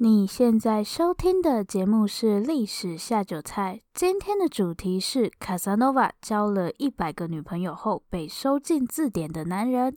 你现在收听的节目是《历史下酒菜》，今天的主题是卡萨诺瓦交了一百个女朋友后被收进字典的男人。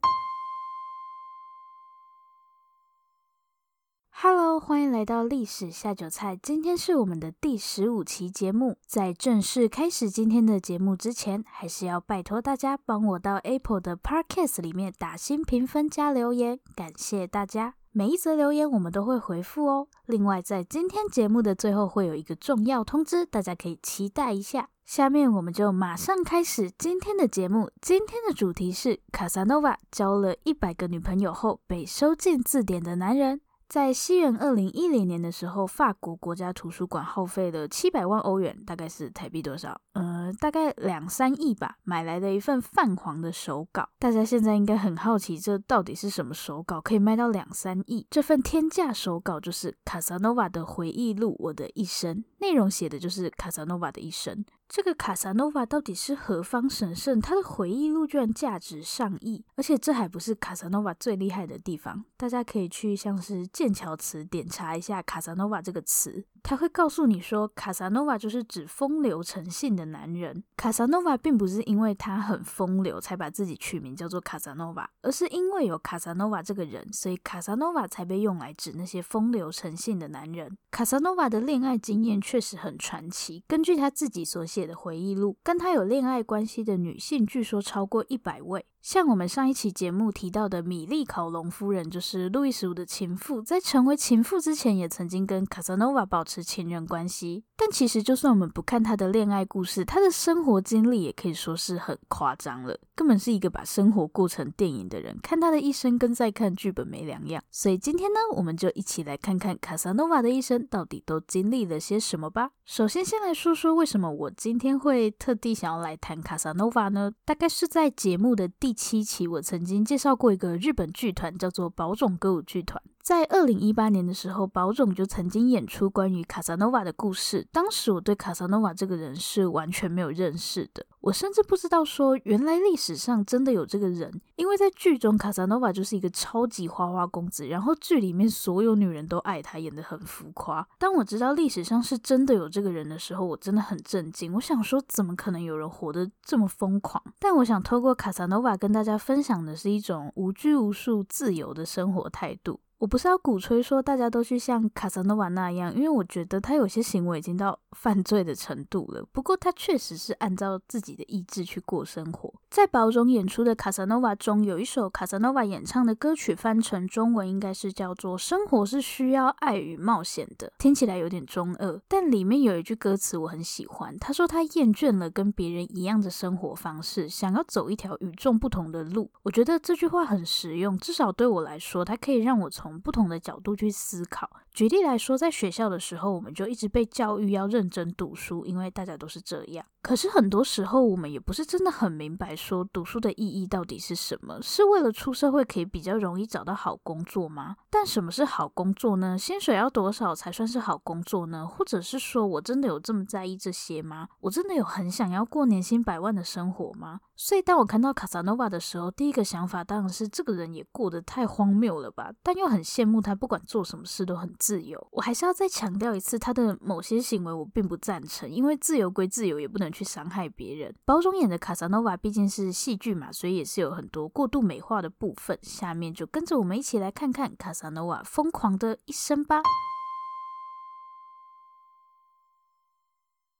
Hello，欢迎来到《历史下酒菜》，今天是我们的第十五期节目。在正式开始今天的节目之前，还是要拜托大家帮我到 Apple 的 Podcast 里面打新评分加留言，感谢大家。每一则留言我们都会回复哦。另外，在今天节目的最后会有一个重要通知，大家可以期待一下。下面我们就马上开始今天的节目。今天的主题是卡萨诺瓦交了一百个女朋友后被收进字典的男人。在西元二零一零年的时候，法国国家图书馆耗费了七百万欧元，大概是台币多少？呃，大概两三亿吧，买来的一份泛黄的手稿。大家现在应该很好奇，这到底是什么手稿，可以卖到两三亿？这份天价手稿就是卡萨诺瓦的回忆录《我的一生》，内容写的就是卡萨诺瓦的一生。这个卡萨诺瓦到底是何方神圣？他的回忆录居然价值上亿，而且这还不是卡萨诺瓦最厉害的地方。大家可以去像是剑桥词典查一下卡萨诺瓦这个词。他会告诉你说，卡萨诺瓦就是指风流成性的男人。卡萨诺瓦并不是因为他很风流才把自己取名叫做卡萨诺瓦，而是因为有卡萨诺瓦这个人，所以卡萨诺瓦才被用来指那些风流成性的男人。卡萨诺瓦的恋爱经验确实很传奇。根据他自己所写的回忆录，跟他有恋爱关系的女性据说超过一百位。像我们上一期节目提到的米莉考隆夫人，就是路易十五的情妇，在成为情妇之前，也曾经跟卡萨诺瓦保持情人关系。但其实，就算我们不看他的恋爱故事，他的生活经历也可以说是很夸张了，根本是一个把生活过成电影的人。看他的一生，跟在看剧本没两样。所以今天呢，我们就一起来看看卡萨诺瓦的一生到底都经历了些什么吧。首先，先来说说为什么我今天会特地想要来谈卡萨诺瓦呢？大概是在节目的第七期，我曾经介绍过一个日本剧团，叫做宝冢歌舞剧团。在二零一八年的时候，宝总就曾经演出关于卡萨诺瓦的故事。当时我对卡萨诺瓦这个人是完全没有认识的，我甚至不知道说原来历史上真的有这个人。因为在剧中，卡萨诺瓦就是一个超级花花公子，然后剧里面所有女人都爱他，演得很浮夸。当我知道历史上是真的有这个人的时候，我真的很震惊。我想说，怎么可能有人活得这么疯狂？但我想透过卡萨诺瓦跟大家分享的是一种无拘无束、自由的生活态度。我不是要鼓吹说大家都去像卡萨诺瓦那样，因为我觉得他有些行为已经到犯罪的程度了。不过他确实是按照自己的意志去过生活。在宝冢演出的卡萨诺瓦中，有一首卡萨诺瓦演唱的歌曲，翻成中文应该是叫做“生活是需要爱与冒险的”，听起来有点中二，但里面有一句歌词我很喜欢。他说他厌倦了跟别人一样的生活方式，想要走一条与众不同的路。我觉得这句话很实用，至少对我来说，它可以让我从从不同的角度去思考。举例来说，在学校的时候，我们就一直被教育要认真读书，因为大家都是这样。可是很多时候，我们也不是真的很明白，说读书的意义到底是什么？是为了出社会可以比较容易找到好工作吗？但什么是好工作呢？薪水要多少才算是好工作呢？或者是说我真的有这么在意这些吗？我真的有很想要过年薪百万的生活吗？所以当我看到卡萨诺瓦的时候，第一个想法当然是这个人也过得太荒谬了吧？但又很羡慕他，不管做什么事都很。自由，我还是要再强调一次，他的某些行为我并不赞成，因为自由归自由，也不能去伤害别人。包中演的卡萨诺瓦毕竟是戏剧嘛，所以也是有很多过度美化的部分。下面就跟着我们一起来看看卡萨诺瓦疯狂的一生吧。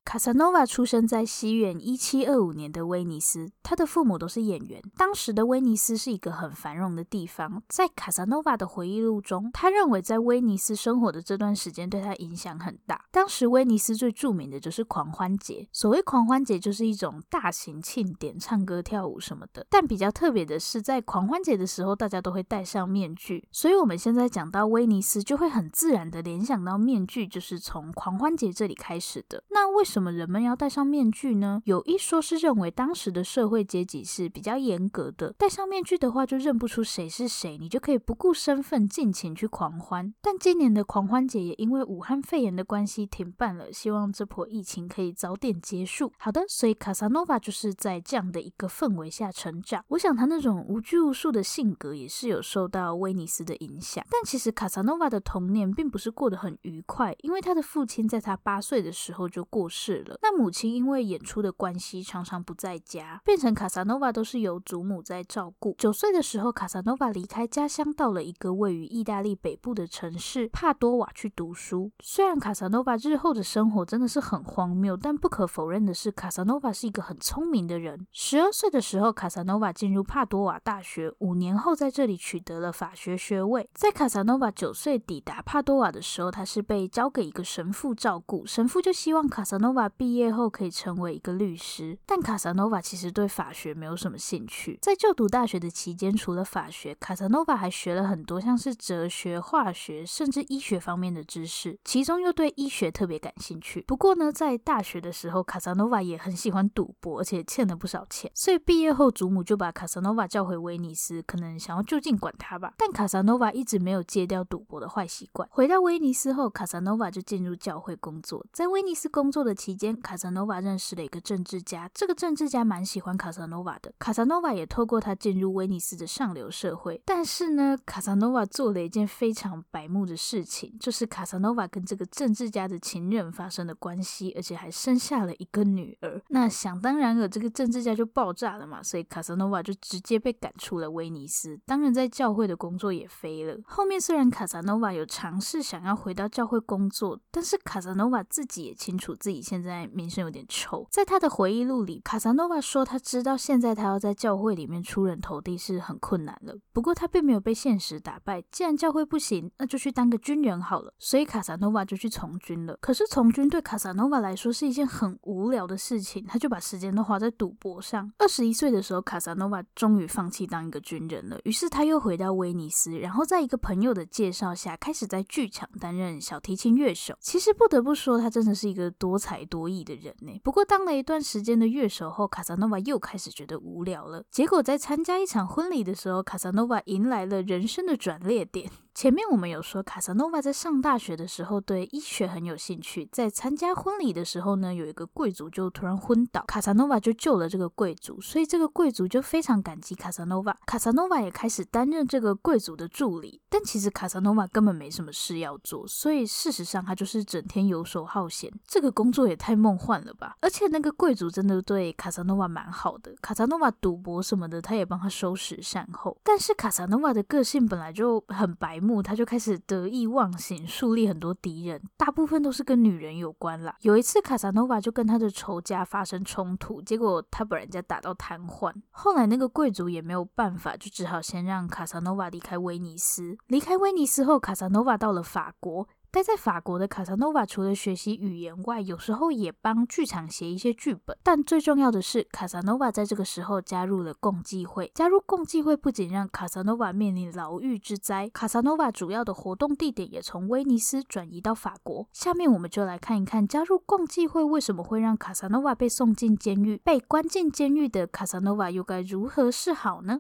卡萨诺瓦出生在西元一七二五年的威尼斯，他的父母都是演员。当时的威尼斯是一个很繁荣的地方。在卡萨诺瓦的回忆录中，他认为在威尼斯生活的这段时间对他影响很大。当时威尼斯最著名的就是狂欢节，所谓狂欢节就是一种大型庆典，唱歌跳舞什么的。但比较特别的是，在狂欢节的时候，大家都会戴上面具，所以我们现在讲到威尼斯，就会很自然的联想到面具，就是从狂欢节这里开始的。那为什？什么人们要戴上面具呢？有一说是认为当时的社会阶级是比较严格的，戴上面具的话就认不出谁是谁，你就可以不顾身份尽情去狂欢。但今年的狂欢节也因为武汉肺炎的关系停办了，希望这波疫情可以早点结束。好的，所以卡萨诺瓦就是在这样的一个氛围下成长。我想他那种无拘无束的性格也是有受到威尼斯的影响。但其实卡萨诺瓦的童年并不是过得很愉快，因为他的父亲在他八岁的时候就过世了。那母亲因为演出的关系常常不在家，变成卡萨诺瓦都是由祖母在照顾。九岁的时候，卡萨诺瓦离开家乡，到了一个位于意大利北部的城市帕多瓦去读书。虽然卡萨诺瓦日后的生活真的是很荒谬，但不可否认的是，卡萨诺瓦是一个很聪明的人。十二岁的时候，卡萨诺瓦进入帕多瓦大学，五年后在这里取得了法学学位。在卡萨诺瓦九岁抵达帕多瓦的时候，他是被交给一个神父照顾，神父就希望卡萨诺瓦毕业后可以成为一个律师。但卡萨诺瓦其实对法学没有什么兴趣，在就读大学的期间，除了法学，卡萨诺瓦还学了很多像是哲学、化学，甚至医学方面的知识，其中又对医学特别感兴趣。不过呢，在大学的时候，卡萨诺瓦也很喜欢赌博，而且欠了不少钱，所以毕业后，祖母就把卡萨诺瓦叫回威尼斯，可能想要就近管他吧。但卡萨诺瓦一直没有戒掉赌博的坏习惯。回到威尼斯后，卡萨诺瓦就进入教会工作。在威尼斯工作的期间，卡萨诺瓦认识了一个政治家，这个政治家蛮喜欢卡萨诺瓦的，卡萨诺瓦也透过他进入威尼斯的上流社会，但是呢，卡萨诺瓦做了一件非常白目的事情，就是卡萨诺瓦跟这个政治家的情人发生了关系，而且还生下了一个女儿。那想当然了，这个政治家就爆炸了嘛，所以卡萨诺瓦就直接被赶出了威尼斯，当然在教会的工作也飞了。后面虽然卡萨诺瓦有尝试想要回到教会工作，但是卡萨诺瓦自己也清楚自己现在名声有点臭。在他的回忆录里，卡萨诺瓦说他知道现在他要在教会里面出人头地是很困难了，不过他并没有被现实打败。既然教会不行，那就去当个军人好了。所以卡萨诺瓦就去从军了。可是从军对卡萨诺瓦来说是一件很无聊的事情，他就把时间都花在赌博上。二十一岁的时候，卡萨诺瓦终于放弃当一个军人了。于是他又回到威尼斯，然后在一个朋友的介绍下，开始在剧场担任小提琴乐手。其实不得不说，他真的是一个多才多亿的人呢。不过当了一段时间的乐手后，卡萨诺瓦又开始觉得无聊了。结果在参加一场婚礼的时候，卡萨诺瓦迎来了人生的转捩点。前面我们有说，卡萨诺瓦在上大学的时候对医学很有兴趣，在参加婚礼的时候呢，有一个贵族就突然昏倒，卡萨诺瓦就救了这个贵族，所以这个贵族就非常感激卡萨诺瓦。卡萨诺瓦也开始担任这个贵族的助理，但其实卡萨诺瓦根本没什么事要做，所以事实上他就是整天游手好闲。这个工作也太梦幻了吧！而且那个贵族真的对卡萨诺瓦蛮好的，卡萨诺瓦赌博什么的，他也帮他收拾善后。但是卡萨诺瓦的个性本来就很白他就开始得意忘形，树立很多敌人，大部分都是跟女人有关啦。有一次，卡萨诺瓦就跟他的仇家发生冲突，结果他把人家打到瘫痪。后来那个贵族也没有办法，就只好先让卡萨诺瓦离开威尼斯。离开威尼斯后，卡萨诺瓦到了法国。待在法国的卡萨诺瓦除了学习语言外，有时候也帮剧场写一些剧本。但最重要的是，卡萨诺瓦在这个时候加入了共济会。加入共济会不仅让卡萨诺瓦面临牢狱之灾，卡萨诺瓦主要的活动地点也从威尼斯转移到法国。下面我们就来看一看加入共济会为什么会让卡萨诺瓦被送进监狱。被关进监狱的卡萨诺瓦又该如何是好呢？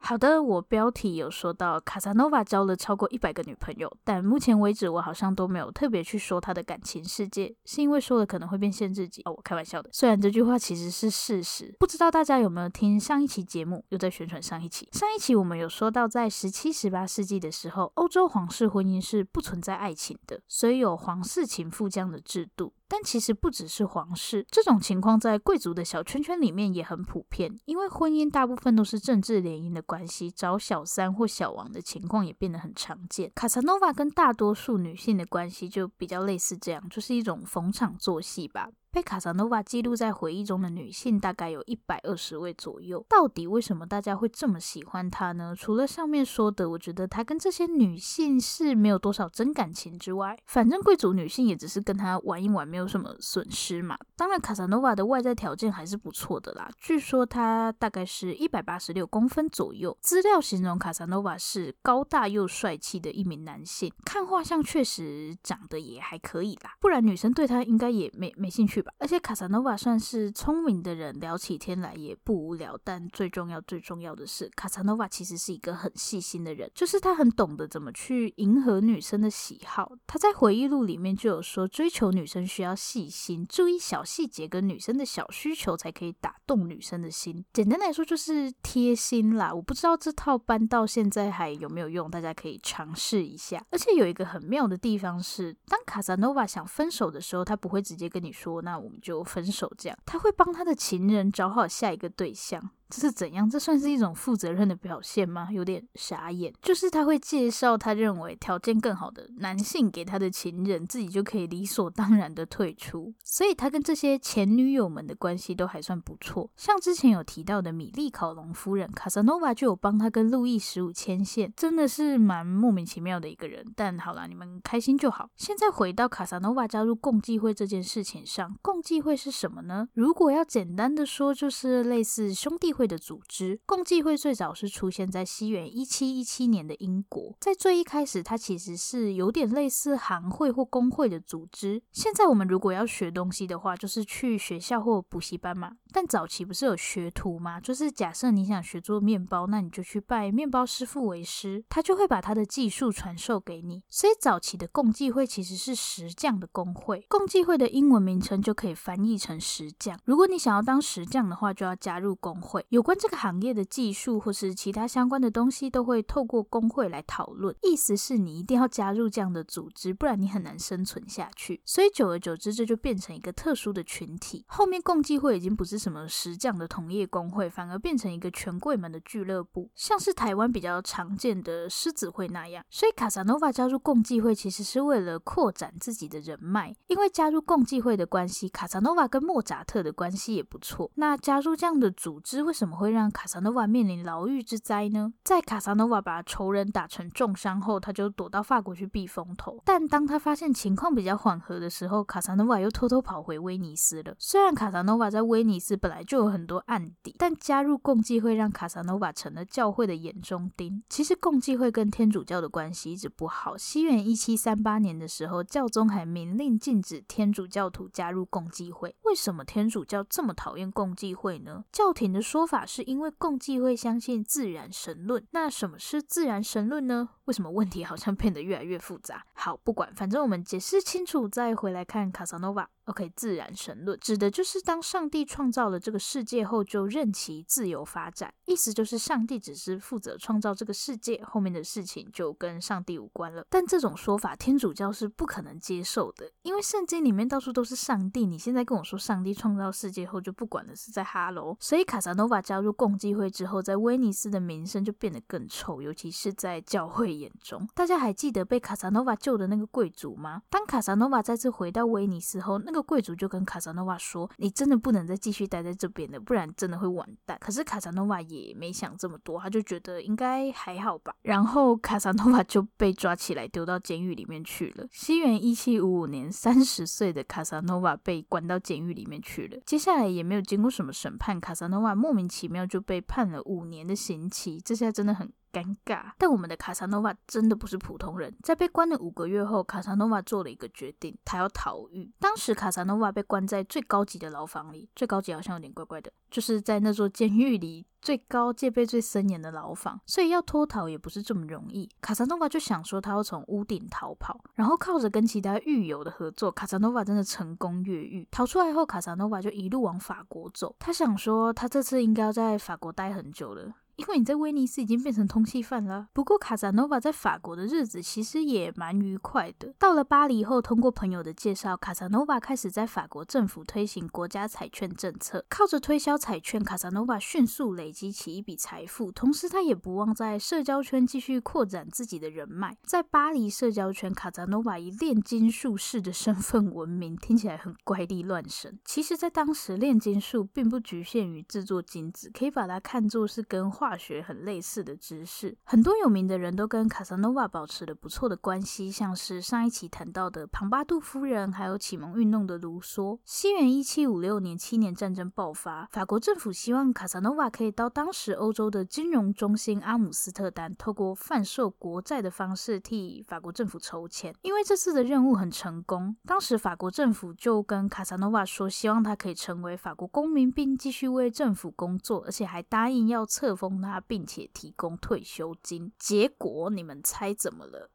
好的，我标题有说到卡萨诺瓦交了超过一百个女朋友，但目前为止我好像都没有特别去说他的感情世界，是因为说了可能会变限制级哦，我开玩笑的。虽然这句话其实是事实，不知道大家有没有听上一期节目，又在宣传上一期。上一期我们有说到，在十七、十八世纪的时候，欧洲皇室婚姻是不存在爱情的，所以有皇室情妇这样的制度。但其实不只是皇室，这种情况在贵族的小圈圈里面也很普遍。因为婚姻大部分都是政治联姻的关系，找小三或小王的情况也变得很常见。卡萨诺瓦跟大多数女性的关系就比较类似这样，就是一种逢场作戏吧。被卡萨诺瓦记录在回忆中的女性大概有一百二十位左右。到底为什么大家会这么喜欢他呢？除了上面说的，我觉得他跟这些女性是没有多少真感情之外，反正贵族女性也只是跟他玩一玩，没有什么损失嘛。当然，卡萨诺瓦的外在条件还是不错的啦。据说他大概是一百八十六公分左右。资料形容卡萨诺瓦是高大又帅气的一名男性，看画像确实长得也还可以啦。不然女生对他应该也没没兴趣吧？而且卡萨诺瓦算是聪明的人，聊起天来也不无聊。但最重要、最重要的是，卡萨诺瓦其实是一个很细心的人，就是他很懂得怎么去迎合女生的喜好。他在回忆录里面就有说，追求女生需要要细心，注意小细节跟女生的小需求，才可以打动女生的心。简单来说就是贴心啦。我不知道这套搬到现在还有没有用，大家可以尝试一下。而且有一个很妙的地方是，当卡萨诺瓦想分手的时候，他不会直接跟你说，那我们就分手这样，他会帮他的情人找好下一个对象。这是怎样？这算是一种负责任的表现吗？有点傻眼。就是他会介绍他认为条件更好的男性给他的情人，自己就可以理所当然的退出。所以他跟这些前女友们的关系都还算不错。像之前有提到的米莉考隆夫人，卡萨诺瓦就有帮他跟路易十五牵线，真的是蛮莫名其妙的一个人。但好啦，你们开心就好。现在回到卡萨诺瓦加入共济会这件事情上，共济会是什么呢？如果要简单的说，就是类似兄弟会的组织，共济会最早是出现在西元一七一七年的英国。在最一开始，它其实是有点类似行会或工会的组织。现在我们如果要学东西的话，就是去学校或补习班嘛。但早期不是有学徒吗？就是假设你想学做面包，那你就去拜面包师傅为师，他就会把他的技术传授给你。所以早期的共济会其实是石匠的工会。共济会的英文名称就可以翻译成石匠。如果你想要当石匠的话，就要加入工会。有关这个行业的技术或是其他相关的东西，都会透过工会来讨论。意思是你一定要加入这样的组织，不然你很难生存下去。所以久而久之，这就变成一个特殊的群体。后面共济会已经不是什么石匠的同业工会，反而变成一个权贵们的俱乐部，像是台湾比较常见的狮子会那样。所以卡萨诺瓦加入共济会其实是为了扩展自己的人脉，因为加入共济会的关系，卡萨诺瓦跟莫扎特的关系也不错。那加入这样的组织，为什么会让卡萨诺瓦面临牢狱之灾呢？在卡萨诺瓦把仇人打成重伤后，他就躲到法国去避风头。但当他发现情况比较缓和的时候，卡萨诺瓦又偷偷跑回威尼斯了。虽然卡萨诺瓦在威尼斯本来就有很多案底，但加入共济会让卡萨诺瓦成了教会的眼中钉。其实共济会跟天主教的关系一直不好。西元一七三八年的时候，教宗还明令禁止天主教徒加入共济会。为什么天主教这么讨厌共济会呢？教廷的说法是因为共济会相信自然神论。那什么是自然神论呢？为什么问题好像变得越来越复杂？好，不管，反正我们解释清楚，再回来看卡萨诺瓦。OK，自然神论指的就是当上帝创造了这个世界后，就任其自由发展。意思就是上帝只是负责创造这个世界，后面的事情就跟上帝无关了。但这种说法，天主教是不可能接受的，因为圣经里面到处都是上帝。你现在跟我说上帝创造世界后就不管了，是在哈喽？所以卡萨诺瓦加入共济会之后，在威尼斯的名声就变得更臭，尤其是在教会眼中。大家还记得被卡萨诺瓦救的那个贵族吗？当卡萨诺瓦再次回到威尼斯后，那个贵族就跟卡萨诺瓦说：“你真的不能再继续待在这边了，不然真的会完蛋。”可是卡萨诺瓦也没想这么多，他就觉得应该还好吧。然后卡萨诺瓦就被抓起来丢到监狱里面去了。西元一七五五年，三十岁的卡萨诺瓦被关到监狱里面去了。接下来也没有经过什么审判，卡萨诺瓦莫名其妙就被判了五年的刑期。这下真的很。尴尬，但我们的卡萨诺瓦真的不是普通人。在被关了五个月后，卡萨诺瓦做了一个决定，他要逃狱。当时卡萨诺瓦被关在最高级的牢房里，最高级好像有点怪怪的，就是在那座监狱里最高、戒备最森严的牢房，所以要脱逃也不是这么容易。卡萨诺瓦就想说他要从屋顶逃跑，然后靠着跟其他狱友的合作，卡萨诺瓦真的成功越狱。逃出来后，卡萨诺瓦就一路往法国走。他想说他这次应该要在法国待很久了。因为你在威尼斯已经变成通缉犯了。不过卡萨诺瓦在法国的日子其实也蛮愉快的。到了巴黎后，通过朋友的介绍，卡萨诺瓦开始在法国政府推行国家彩券政策，靠着推销彩券，卡萨诺瓦迅速累积起一笔财富。同时，他也不忘在社交圈继续扩展自己的人脉。在巴黎社交圈，卡萨诺瓦以炼金术士的身份闻名，听起来很怪力乱神。其实，在当时，炼金术并不局限于制作金子，可以把它看作是跟化化学很类似的知识。很多有名的人都跟卡萨诺瓦保持了不错的关系，像是上一期谈到的庞巴杜夫人，还有启蒙运动的卢梭。西元一七五六年，七年战争爆发，法国政府希望卡萨诺瓦可以到当时欧洲的金融中心阿姆斯特丹，透过贩售国债的方式替法国政府筹钱。因为这次的任务很成功，当时法国政府就跟卡萨诺瓦说，希望他可以成为法国公民，并继续为政府工作，而且还答应要册封他，并且提供退休金。结果你们猜怎么了？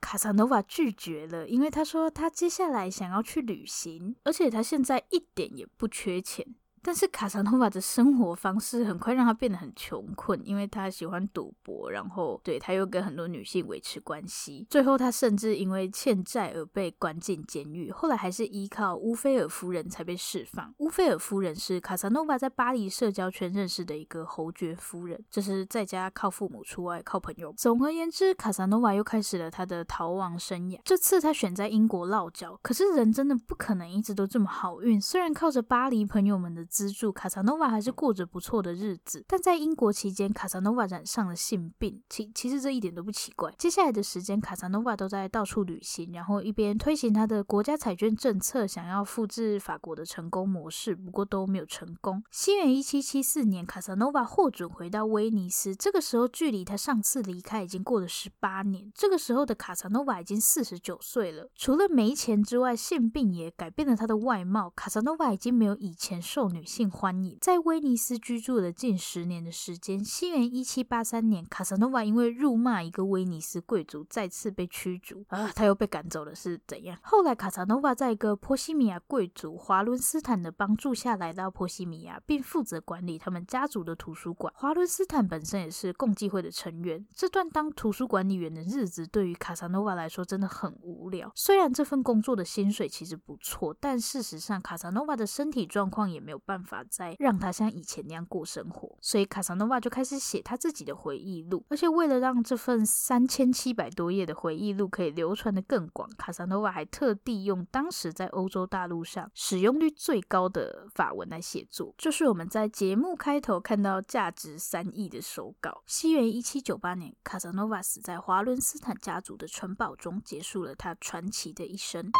卡萨诺瓦拒绝了，因为他说他接下来想要去旅行，而且他现在一点也不缺钱。但是卡萨诺瓦的生活方式很快让他变得很穷困，因为他喜欢赌博，然后对他又跟很多女性维持关系。最后他甚至因为欠债而被关进监狱，后来还是依靠乌菲尔夫人才被释放。乌菲尔夫人是卡萨诺瓦在巴黎社交圈认识的一个侯爵夫人，就是在家靠父母，出外靠朋友。总而言之，卡萨诺瓦又开始了他的逃亡生涯。这次他选在英国落脚，可是人真的不可能一直都这么好运。虽然靠着巴黎朋友们的资助，卡萨诺瓦还是过着不错的日子。但在英国期间，卡萨诺瓦染上了性病。其其实这一点都不奇怪。接下来的时间，卡萨诺瓦都在到处旅行，然后一边推行他的国家彩券政策，想要复制法国的成功模式，不过都没有成功。西元一七七四年，卡萨诺瓦获准回到威尼斯。这个时候，距离他上次离开已经过了十八年。这个时候的卡萨诺瓦已经四十九岁了。除了没钱之外，性病也改变了他的外貌。卡萨诺瓦已经没有以前瘦女女性欢迎，在威尼斯居住了近十年的时间。西元一七八三年，卡萨诺瓦因为辱骂一个威尼斯贵族，再次被驱逐。啊，他又被赶走了，是怎样？后来，卡萨诺瓦在一个波西米亚贵族华伦斯坦的帮助下来到波西米亚，并负责管理他们家族的图书馆。华伦斯坦本身也是共济会的成员。这段当图书管理员的日子，对于卡萨诺瓦来说真的很无聊。虽然这份工作的薪水其实不错，但事实上，卡萨诺瓦的身体状况也没有办法。再让他像以前那样过生活，所以卡萨诺瓦就开始写他自己的回忆录。而且为了让这份三千七百多页的回忆录可以流传得更广，卡萨诺瓦还特地用当时在欧洲大陆上使用率最高的法文来写作，就是我们在节目开头看到价值三亿的手稿。西元一七九八年，卡萨诺瓦死在华伦斯坦家族的城堡中，结束了他传奇的一生。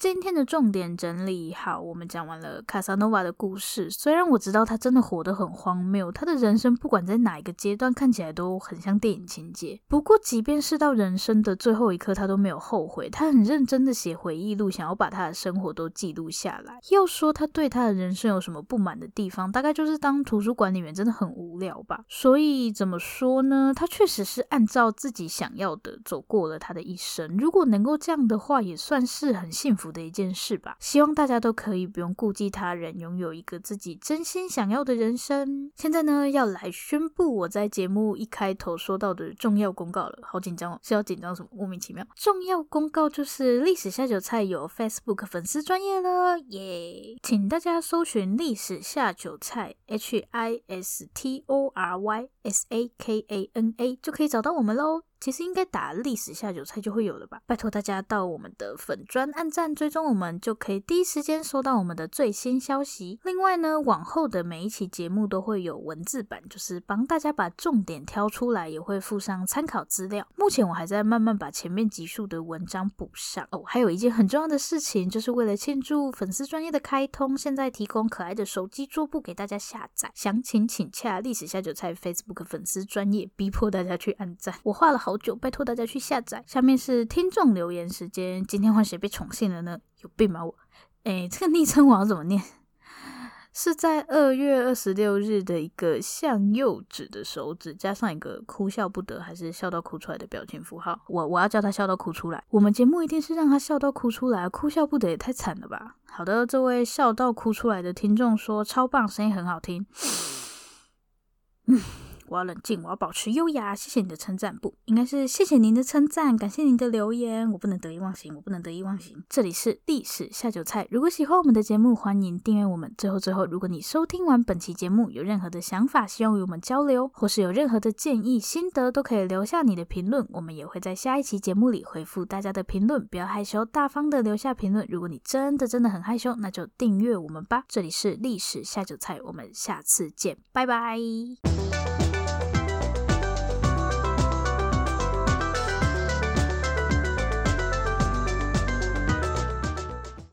今天的重点整理好，我们讲完了卡萨诺瓦的故事。虽然我知道他真的活得很荒谬，他的人生不管在哪一个阶段看起来都很像电影情节。不过，即便是到人生的最后一刻，他都没有后悔。他很认真的写回忆录，想要把他的生活都记录下来。要说他对他的人生有什么不满的地方，大概就是当图书管理员真的很无聊吧。所以怎么说呢？他确实是按照自己想要的走过了他的一生。如果能够这样的话，也算是很幸福的一件事吧，希望大家都可以不用顾忌他人，拥有一个自己真心想要的人生。现在呢，要来宣布我在节目一开头说到的重要公告了，好紧张哦，是要紧张什么？莫名其妙。重要公告就是历史下酒菜有 Facebook 粉丝专业了，耶！请大家搜寻历史下酒菜 H I S T O R Y S A K A N A 就可以找到我们喽。其实应该打历史下酒菜就会有了吧？拜托大家到我们的粉专按赞追踪我们，就可以第一时间收到我们的最新消息。另外呢，往后的每一期节目都会有文字版，就是帮大家把重点挑出来，也会附上参考资料。目前我还在慢慢把前面集数的文章补上哦。还有一件很重要的事情，就是为了庆祝粉丝专业的开通，现在提供可爱的手机桌布给大家下载。详情请洽历史下酒菜 Facebook 粉丝专业，逼迫大家去按赞。我画了好。好久，拜托大家去下载。下面是听众留言时间，今天换谁被宠幸了呢？有病吗我？哎，这个昵称我要怎么念？是在二月二十六日的一个向右指的手指，加上一个哭笑不得还是笑到哭出来的表情符号。我我要叫他笑到哭出来。我们节目一定是让他笑到哭出来，哭笑不得也太惨了吧？好的，这位笑到哭出来的听众说超棒，声音很好听。嗯。我要冷静，我要保持优雅。谢谢你的称赞，不，应该是谢谢您的称赞，感谢您的留言。我不能得意忘形，我不能得意忘形。这里是历史下酒菜。如果喜欢我们的节目，欢迎订阅我们。最后，最后，如果你收听完本期节目有任何的想法，希望与我们交流，或是有任何的建议、心得，都可以留下你的评论，我们也会在下一期节目里回复大家的评论。不要害羞，大方的留下评论。如果你真的真的很害羞，那就订阅我们吧。这里是历史下酒菜，我们下次见，拜拜。